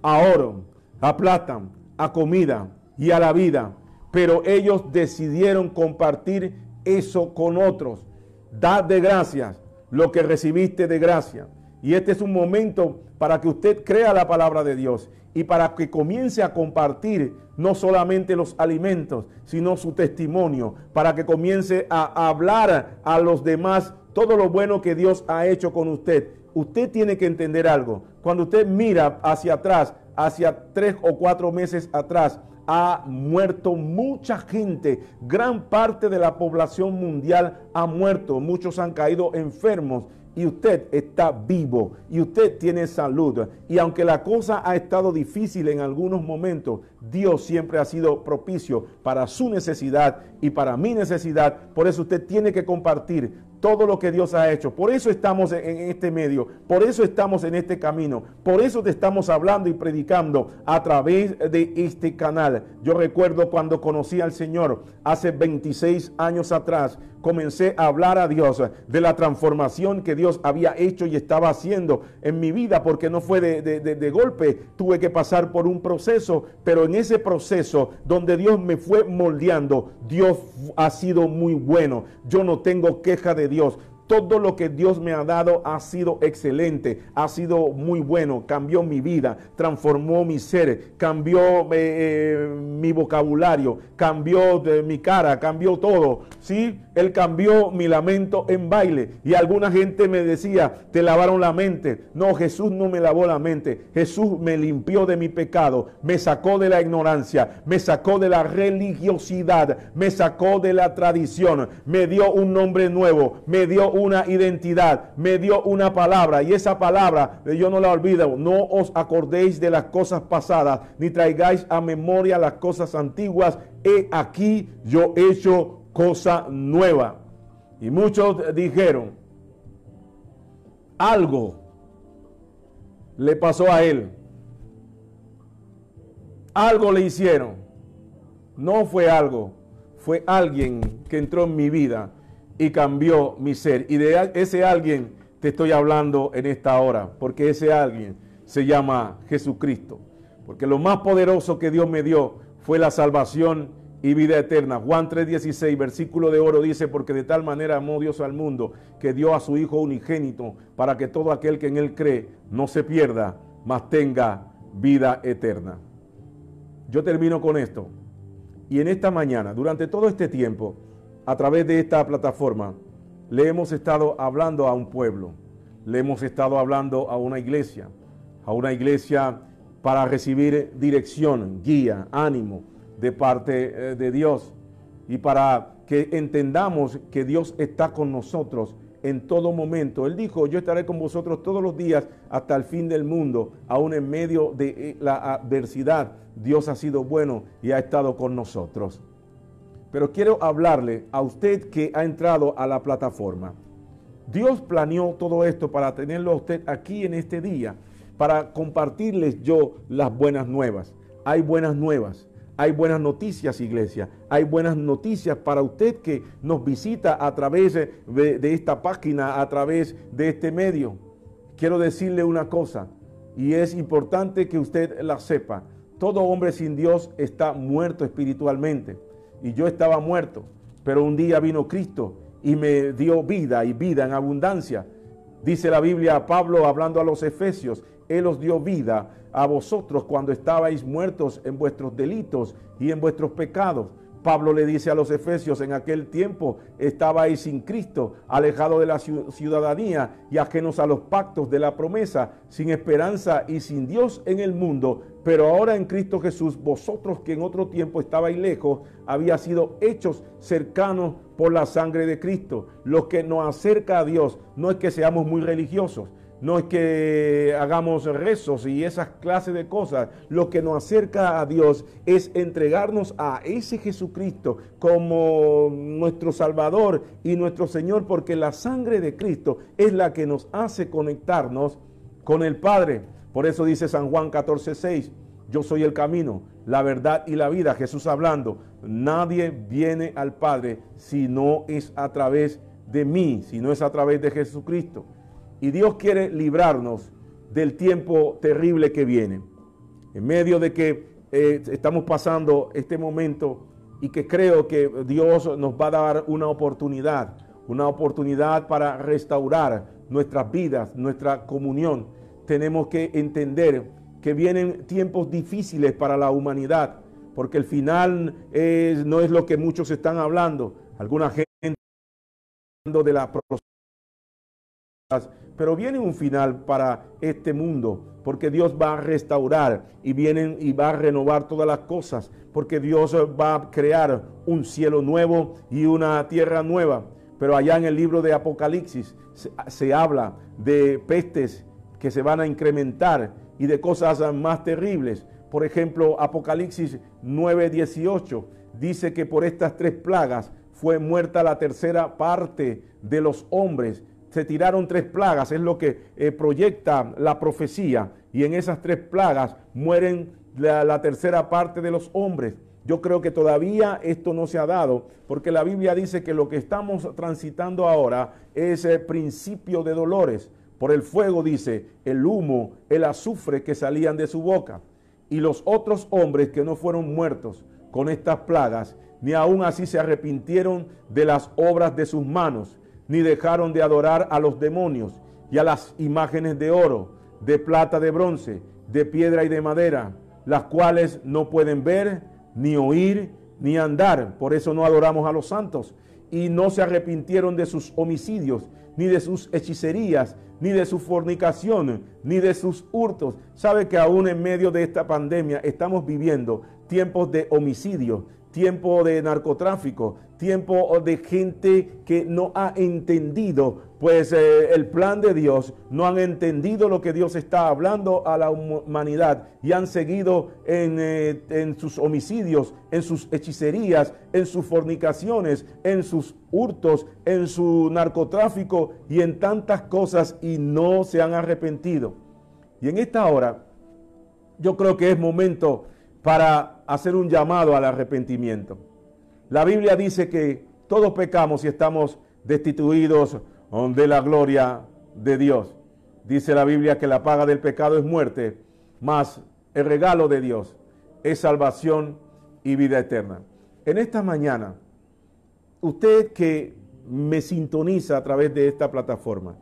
a oro, a plata, a comida y a la vida. Pero ellos decidieron compartir eso con otros. Dad de gracias lo que recibiste de gracia. Y este es un momento para que usted crea la palabra de Dios y para que comience a compartir no solamente los alimentos, sino su testimonio, para que comience a hablar a los demás todo lo bueno que Dios ha hecho con usted. Usted tiene que entender algo. Cuando usted mira hacia atrás, hacia tres o cuatro meses atrás, ha muerto mucha gente, gran parte de la población mundial ha muerto, muchos han caído enfermos y usted está vivo y usted tiene salud. Y aunque la cosa ha estado difícil en algunos momentos, Dios siempre ha sido propicio para su necesidad y para mi necesidad. Por eso usted tiene que compartir todo lo que Dios ha hecho. Por eso estamos en este medio, por eso estamos en este camino, por eso te estamos hablando y predicando a través de este canal. Yo recuerdo cuando conocí al Señor hace 26 años atrás, comencé a hablar a Dios de la transformación que Dios había hecho y estaba haciendo en mi vida, porque no fue de, de golpe, tuve que pasar por un proceso, pero en ese proceso donde Dios me fue moldeando, Dios ha sido muy bueno. Yo no tengo queja de Dios. Todo lo que Dios me ha dado ha sido excelente, ha sido muy bueno, cambió mi vida, transformó mi ser, cambió eh, eh, mi vocabulario, cambió de mi cara, cambió todo. ¿sí? Él cambió mi lamento en baile. Y alguna gente me decía, te lavaron la mente. No, Jesús no me lavó la mente. Jesús me limpió de mi pecado, me sacó de la ignorancia, me sacó de la religiosidad, me sacó de la tradición, me dio un nombre nuevo, me dio una identidad, me dio una palabra y esa palabra yo no la olvido. No os acordéis de las cosas pasadas, ni traigáis a memoria las cosas antiguas. He aquí yo he hecho cosa nueva. Y muchos dijeron, algo le pasó a él. Algo le hicieron. No fue algo, fue alguien que entró en mi vida y cambió mi ser. Y de ese alguien te estoy hablando en esta hora, porque ese alguien se llama Jesucristo. Porque lo más poderoso que Dios me dio fue la salvación y vida eterna. Juan 3:16, versículo de oro dice, porque de tal manera amó Dios al mundo que dio a su Hijo unigénito para que todo aquel que en él cree no se pierda, mas tenga vida eterna. Yo termino con esto. Y en esta mañana, durante todo este tiempo, a través de esta plataforma le hemos estado hablando a un pueblo, le hemos estado hablando a una iglesia, a una iglesia para recibir dirección, guía, ánimo de parte eh, de Dios y para que entendamos que Dios está con nosotros en todo momento. Él dijo, yo estaré con vosotros todos los días hasta el fin del mundo, aún en medio de eh, la adversidad. Dios ha sido bueno y ha estado con nosotros. Pero quiero hablarle a usted que ha entrado a la plataforma. Dios planeó todo esto para tenerlo a usted aquí en este día, para compartirles yo las buenas nuevas. Hay buenas nuevas, hay buenas noticias, iglesia. Hay buenas noticias para usted que nos visita a través de, esta página, a través de este medio. Quiero decirle una cosa, y es importante que usted la sepa. Todo hombre sin Dios está muerto espiritualmente y yo estaba muerto, pero un día vino Cristo y me dio vida y vida en abundancia. Dice la Biblia a Pablo hablando a los Efesios, Él os dio vida a vosotros cuando estabais muertos en vuestros delitos y en vuestros pecados. Pablo le dice a los efesios, en aquel tiempo estabais sin Cristo, alejado de la ciudadanía y ajenos a los pactos de la promesa, sin esperanza y sin Dios en el mundo. Pero ahora en Cristo Jesús, vosotros que en otro tiempo estabais lejos, había sido hechos cercanos por la sangre de Cristo. Lo que nos acerca a Dios no es que seamos muy religiosos, no es que hagamos rezos y esas clases de cosas. Lo que nos acerca a Dios es entregarnos a ese Jesucristo como nuestro Salvador y nuestro Señor, porque la sangre de Cristo es la que nos hace conectarnos con el Padre. Por eso dice San Juan 14:6, yo soy el camino, la verdad y la vida. Jesús hablando, nadie viene al Padre si no es a través de mí, si no es a través de Jesucristo. Y Dios quiere librarnos del tiempo terrible que viene. En medio de que eh, estamos pasando este momento y que creo que Dios nos va a dar una oportunidad, una oportunidad para restaurar nuestras vidas, nuestra comunión. Tenemos que entender que vienen tiempos difíciles para la humanidad, porque el final no es lo que muchos están hablando. Alguna gente hablando de la pero viene un final para este mundo, porque Dios va a restaurar y vienen y va a renovar todas las cosas, porque Dios va a crear un cielo nuevo y una tierra nueva. Pero allá en el libro de Apocalipsis se, se habla de pestes que se van a incrementar y de cosas más terribles. Por ejemplo, Apocalipsis 9:18 dice que por estas tres plagas fue muerta la tercera parte de los hombres se tiraron tres plagas, es lo que eh, proyecta la profecía, y en esas tres plagas mueren la, tercera parte de los hombres. Yo creo que todavía esto no se ha dado, porque la Biblia dice que lo que estamos transitando ahora es el principio de dolores. Por el fuego dice, el humo, el azufre que salían de su boca. Y los otros hombres que no fueron muertos con estas plagas, ni aún así se arrepintieron de las obras de sus manos, ni dejaron de adorar a los demonios y a las imágenes de oro, de plata, de bronce, de piedra y de madera, las cuales no pueden ver, ni oír, ni andar. Por eso no adoramos a los santos. Y no se arrepintieron de sus homicidios, ni de sus hechicerías, ni de su fornicación, ni de sus hurtos. Sabe que aún en medio de esta pandemia estamos viviendo tiempos de homicidio, tiempo de narcotráfico, tiempo de gente que no ha entendido pues eh, el plan de Dios, no han entendido lo que Dios está hablando a la humanidad y han seguido en, eh, en sus homicidios, en sus hechicerías, en sus fornicaciones, en sus hurtos, en su narcotráfico y en tantas cosas y no se han arrepentido. Y en esta hora yo creo que es momento para hacer un llamado al arrepentimiento. La Biblia dice que todos pecamos y estamos destituidos de la gloria de Dios. Dice la Biblia que la paga del pecado es muerte, mas el regalo de Dios es salvación y vida eterna. En esta mañana, usted que me sintoniza a través de esta plataforma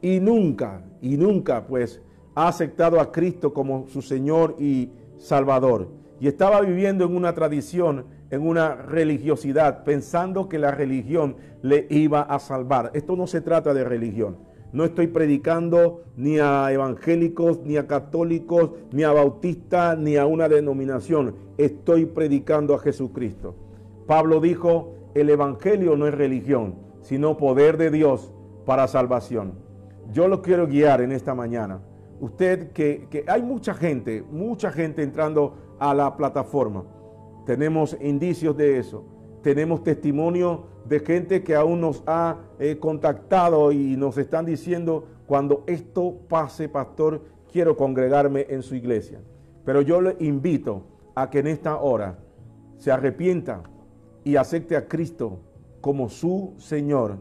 y nunca, y nunca pues ha aceptado a Cristo como su Señor y Salvador. Y estaba viviendo en una tradición, en una religiosidad, pensando que la religión le iba a salvar. Esto no se trata de religión. No estoy predicando ni a evangélicos, ni a católicos, ni a bautistas, ni a una denominación. Estoy predicando a Jesucristo. Pablo dijo, el evangelio no es religión, sino poder de Dios para salvación. Yo lo quiero guiar en esta mañana usted que, hay mucha gente, mucha gente entrando a la plataforma. Tenemos indicios de eso. Tenemos testimonio de gente que aún nos ha eh, contactado y nos están diciendo, cuando esto pase, pastor, quiero congregarme en su iglesia. Pero yo le invito a que en esta hora se arrepienta y acepte a Cristo como su Señor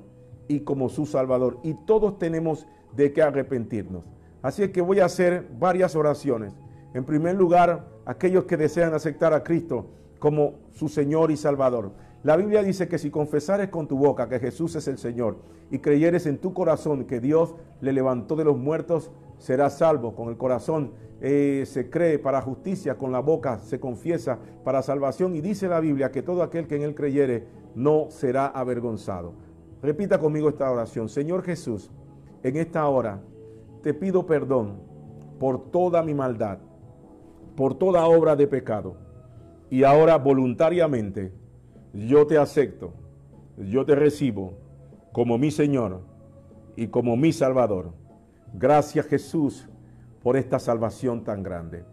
y como su Salvador. Y todos tenemos de qué arrepentirnos. Así es que voy a hacer varias oraciones. En primer lugar, aquellos que desean aceptar a Cristo como su Señor y Salvador. La Biblia dice que si confesares con tu boca que Jesús es el Señor y creyeres en tu corazón que Dios le levantó de los muertos, serás salvo. Con el corazón eh, se cree para justicia, con la boca se confiesa para salvación. Y dice la Biblia que todo aquel que en él creyere no será avergonzado. Repita conmigo esta oración. Señor Jesús, en esta hora te pido perdón por toda mi maldad, por toda obra de pecado. Y ahora voluntariamente yo te acepto, yo te recibo como mi Señor y como mi Salvador. Gracias Jesús por esta salvación tan grande.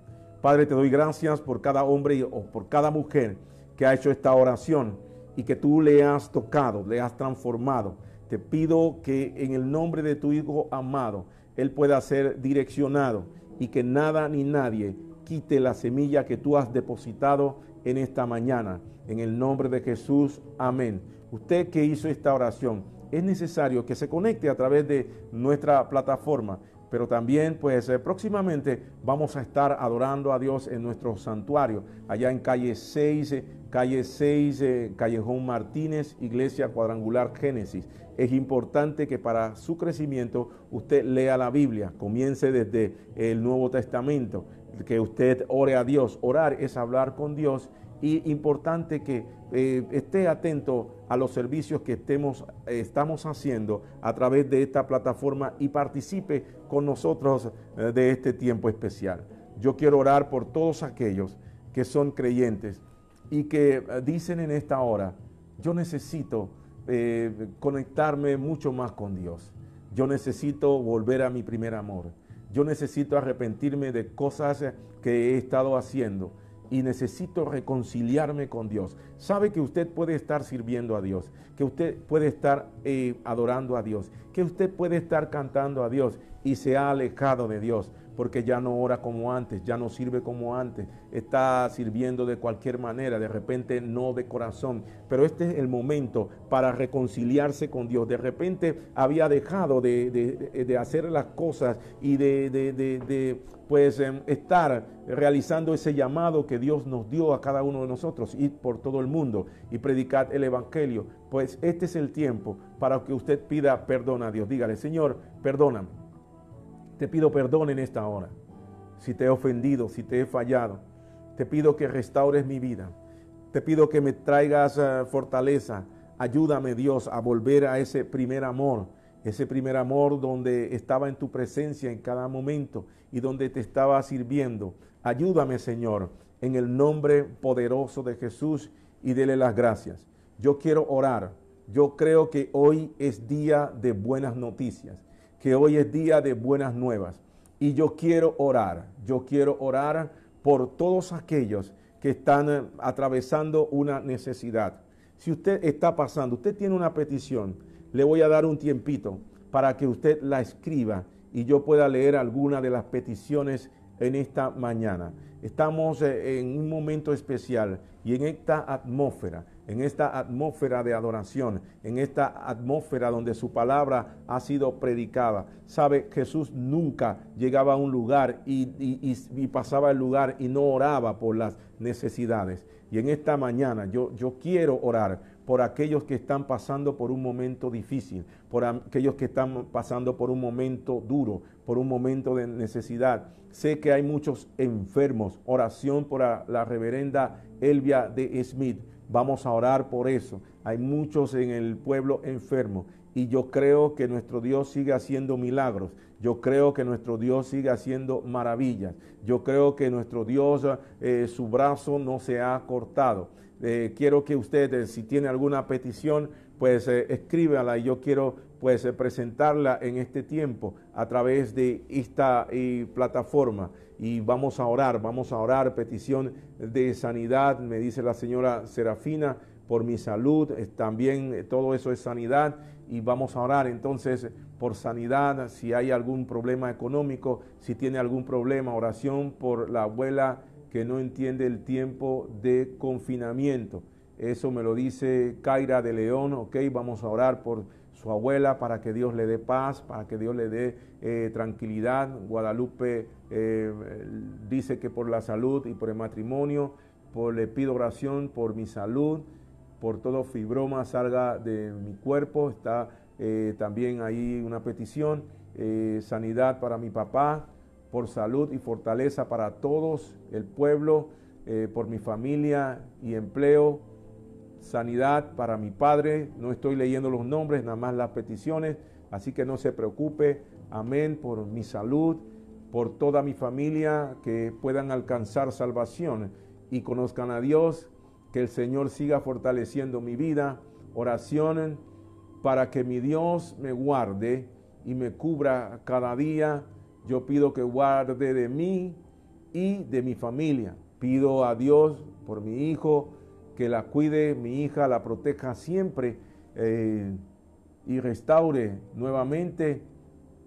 Padre, te doy gracias por cada hombre o por cada mujer que ha hecho esta oración y que tú le has tocado, le has transformado. Te pido que en el nombre de tu Hijo amado, Él pueda ser direccionado y que nada ni nadie quite la semilla que tú has depositado en esta mañana. En el nombre de Jesús, amén. Usted que hizo esta oración, es necesario que se conecte a través de nuestra plataforma, pero también pues eh, próximamente vamos a estar adorando a Dios en nuestro santuario, allá en calle 6, eh, calle 6, eh, Callejón Martínez, Iglesia Cuadrangular Génesis. Es importante que para su crecimiento usted lea la Biblia, comience desde el Nuevo Testamento, que usted ore a Dios. Orar es hablar con Dios y importante que eh, esté atento a los servicios que estemos, eh, estamos haciendo a través de esta plataforma y participe con nosotros eh, de este tiempo especial. Yo quiero orar por todos aquellos que son creyentes y que dicen en esta hora, yo necesito conectarme mucho más con Dios. Yo necesito volver a mi primer amor. Yo necesito arrepentirme de cosas que he estado haciendo y necesito reconciliarme con Dios. Sabe que usted puede estar sirviendo a Dios, que usted puede estar eh, adorando a Dios, que usted puede estar cantando a Dios y se ha alejado de Dios porque ya no ora como antes, ya no sirve como antes, está sirviendo de cualquier manera, de repente no de corazón. Pero este es el momento para reconciliarse con Dios. De repente había dejado de, hacer las cosas y de, pues em, estar realizando ese llamado que Dios nos dio a cada uno de nosotros, ir por todo el mundo y predicar el Evangelio. Pues este es el tiempo para que usted pida perdón a Dios. Dígale, Señor, perdóname te pido perdón en esta hora. Si te he ofendido, si te he fallado, te pido que restaures mi vida. Te pido que me traigas eh, fortaleza. Ayúdame Dios a volver a ese primer amor, ese primer amor donde estaba en tu presencia en cada momento y donde te estaba sirviendo. Ayúdame Señor en el nombre poderoso de Jesús y dele las gracias. Yo quiero orar. Yo creo que hoy es día de buenas noticias que hoy es día de buenas nuevas. Y yo quiero orar, yo quiero orar por todos aquellos que están eh, atravesando una necesidad. Si usted está pasando, usted tiene una petición, le voy a dar un tiempito para que usted la escriba y yo pueda leer alguna de las peticiones en esta mañana. Estamos eh, en un momento especial y en esta atmósfera en esta atmósfera de adoración, en esta atmósfera donde su palabra ha sido predicada. Sabe, Jesús nunca llegaba a un lugar y, pasaba el lugar y no oraba por las necesidades. Y en esta mañana yo, yo quiero orar por aquellos que están pasando por un momento difícil, por aquellos que están pasando por un momento duro, por un momento de necesidad. Sé que hay muchos enfermos. Oración por la reverenda Elvia de Smith Vamos a orar por eso. Hay muchos en el pueblo enfermos y yo creo que nuestro Dios sigue haciendo milagros. Yo creo que nuestro Dios sigue haciendo maravillas. Yo creo que nuestro Dios, eh, su brazo no se ha cortado. Eh, quiero que ustedes, si tiene alguna petición, pues eh, y yo quiero pues presentarla en este tiempo a través de esta plataforma y vamos a orar, vamos a orar, petición de sanidad, me dice la señora Serafina, por mi salud, también eh, todo eso es sanidad y vamos a orar entonces por sanidad, si hay algún problema económico, si tiene algún problema, oración por la abuela que no entiende el tiempo de confinamiento. Eso me lo dice Kaira de León, ok, vamos a orar por su abuela para que Dios le dé paz, para que Dios le dé eh, tranquilidad. Guadalupe eh, dice que por la salud y por el matrimonio, por, le pido oración por mi salud por todo fibroma salga de mi cuerpo. Está eh, también ahí una petición, sanidad para mi papá, por salud y fortaleza para todos, el pueblo, por mi familia y empleo, sanidad para mi padre. No estoy leyendo los nombres, nada más las peticiones, así que no se preocupe. Amén por mi salud, por toda mi familia, que puedan alcanzar salvación y conozcan a Dios, que el Señor siga fortaleciendo mi vida. Oración para que mi Dios me guarde y me cubra cada día. Yo pido que guarde de mí y de mi familia. Pido a Dios por mi hijo, que la cuide, mi hija la proteja siempre eh, y restaure nuevamente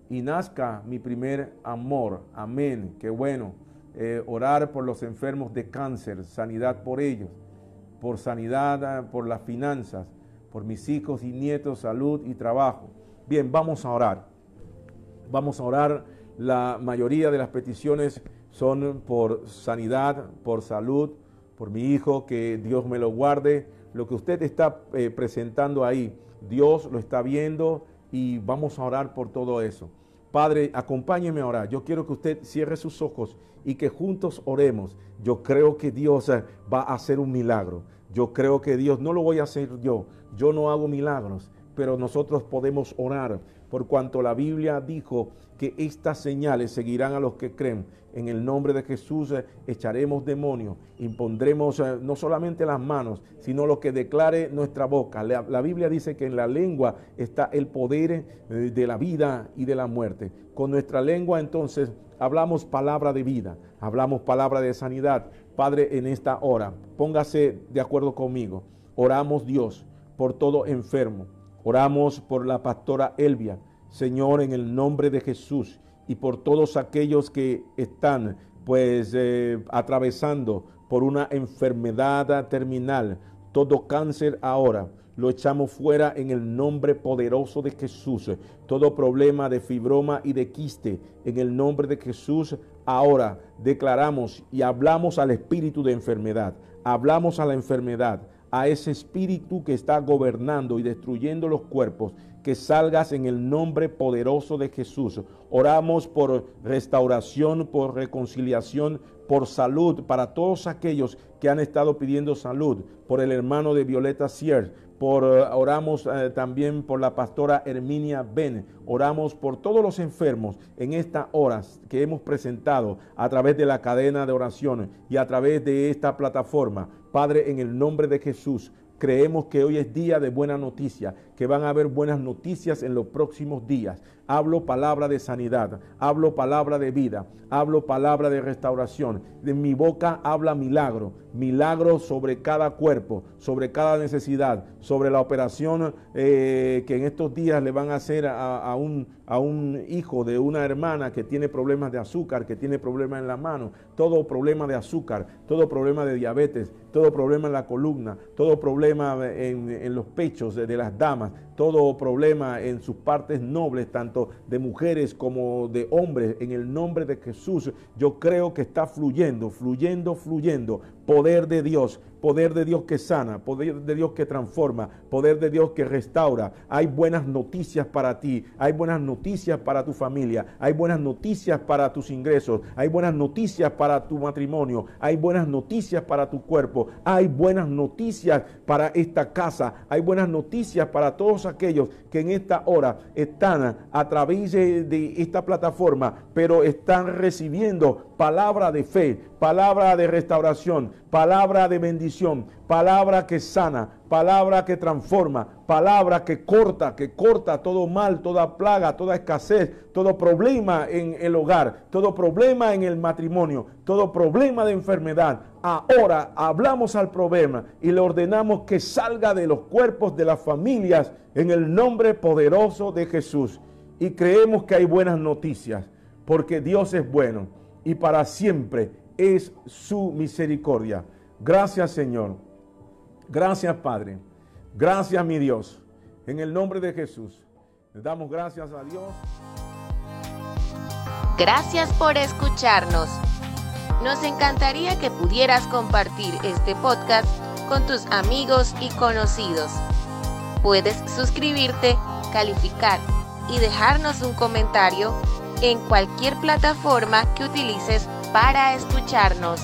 y nazca mi primer amor. Amén. Qué bueno. Eh, orar por los enfermos de cáncer, sanidad por ellos, por sanidad ah, por las finanzas, por mis hijos y nietos, salud y trabajo. Bien, vamos a orar. Vamos a orar. La mayoría de las peticiones son por sanidad, por salud, por mi hijo, que Dios me lo guarde. Lo que usted está eh, presentando ahí, Dios lo está viendo y vamos a orar por todo eso. Padre, acompáñeme a orar. Yo quiero que usted cierre sus ojos y que juntos oremos. Yo creo que Dios eh, va a hacer un milagro. Yo creo que Dios, no lo voy a hacer yo. Yo no hago milagros, pero nosotros podemos orar por cuanto la Biblia dijo que estas señales seguirán a los que creen. En el nombre de Jesús eh, echaremos demonios, impondremos eh, no solamente las manos, sino lo que declare nuestra boca. La, Biblia dice que en la lengua está el poder eh, de la vida y de la muerte. Con nuestra lengua entonces hablamos palabra de vida, hablamos palabra de sanidad. Padre, en esta hora, póngase de acuerdo conmigo. Oramos Dios por todo enfermo Oramos por la pastora Elvia, Señor, en el nombre de Jesús, y por todos aquellos que están pues eh, atravesando por una enfermedad terminal, todo cáncer ahora. Lo echamos fuera en el nombre poderoso de Jesús. Todo problema de fibroma y de quiste, en el nombre de Jesús, ahora declaramos y hablamos al espíritu de enfermedad. Hablamos a la enfermedad a ese espíritu que está gobernando y destruyendo los cuerpos, que salgas en el nombre poderoso de Jesús. Oramos por restauración, por reconciliación, por salud para todos aquellos que han estado pidiendo salud, por el hermano de Violeta Sier, por, eh, oramos eh, también por la pastora Herminia Ben, oramos por todos los enfermos en estas horas que hemos presentado a través de la cadena de oraciones y a través de esta plataforma. Padre, en el nombre de Jesús, creemos que hoy es día de buena noticia, que van a haber buenas noticias en los próximos días. Hablo palabra de sanidad, hablo palabra de vida, hablo palabra de restauración. De mi boca habla milagro, milagro sobre cada cuerpo, sobre cada necesidad, sobre la operación eh, que en estos días le van a hacer a, un, a un hijo de una hermana que tiene problemas de azúcar, que tiene problemas en la mano, todo problema de azúcar, todo problema de diabetes, todo problema en la columna, todo problema en, los pechos de las damas todo problema en sus partes nobles, tanto de mujeres como de hombres, en el nombre de Jesús, yo creo que está fluyendo, fluyendo, fluyendo. Poder de Dios, poder de Dios que sana, poder de Dios que transforma, poder de Dios que restaura. Hay buenas noticias para ti, hay buenas noticias para tu familia, hay buenas noticias para tus ingresos, hay buenas noticias para tu matrimonio, hay buenas noticias para tu cuerpo, hay buenas noticias para esta casa, hay buenas noticias para todos aquellos que en esta hora están a través de esta plataforma, pero están recibiendo palabra de fe, palabra de restauración, palabra de bendición, palabra que sana, palabra que transforma, palabra que corta, que corta todo mal, toda plaga, toda escasez, todo problema en el hogar, todo problema en el matrimonio, todo problema de enfermedad. Ahora hablamos al problema y le ordenamos que salga de los cuerpos de las familias en el nombre poderoso de Jesús. Y creemos que hay buenas noticias, porque Dios es bueno y para siempre es su misericordia. Gracias Señor. Gracias Padre. Gracias mi Dios. En el nombre de Jesús. Le damos gracias a Dios. Gracias por escucharnos. Nos encantaría que pudieras compartir este podcast con tus amigos y conocidos. Puedes suscribirte, calificar y dejarnos un comentario en cualquier plataforma que utilices para escucharnos.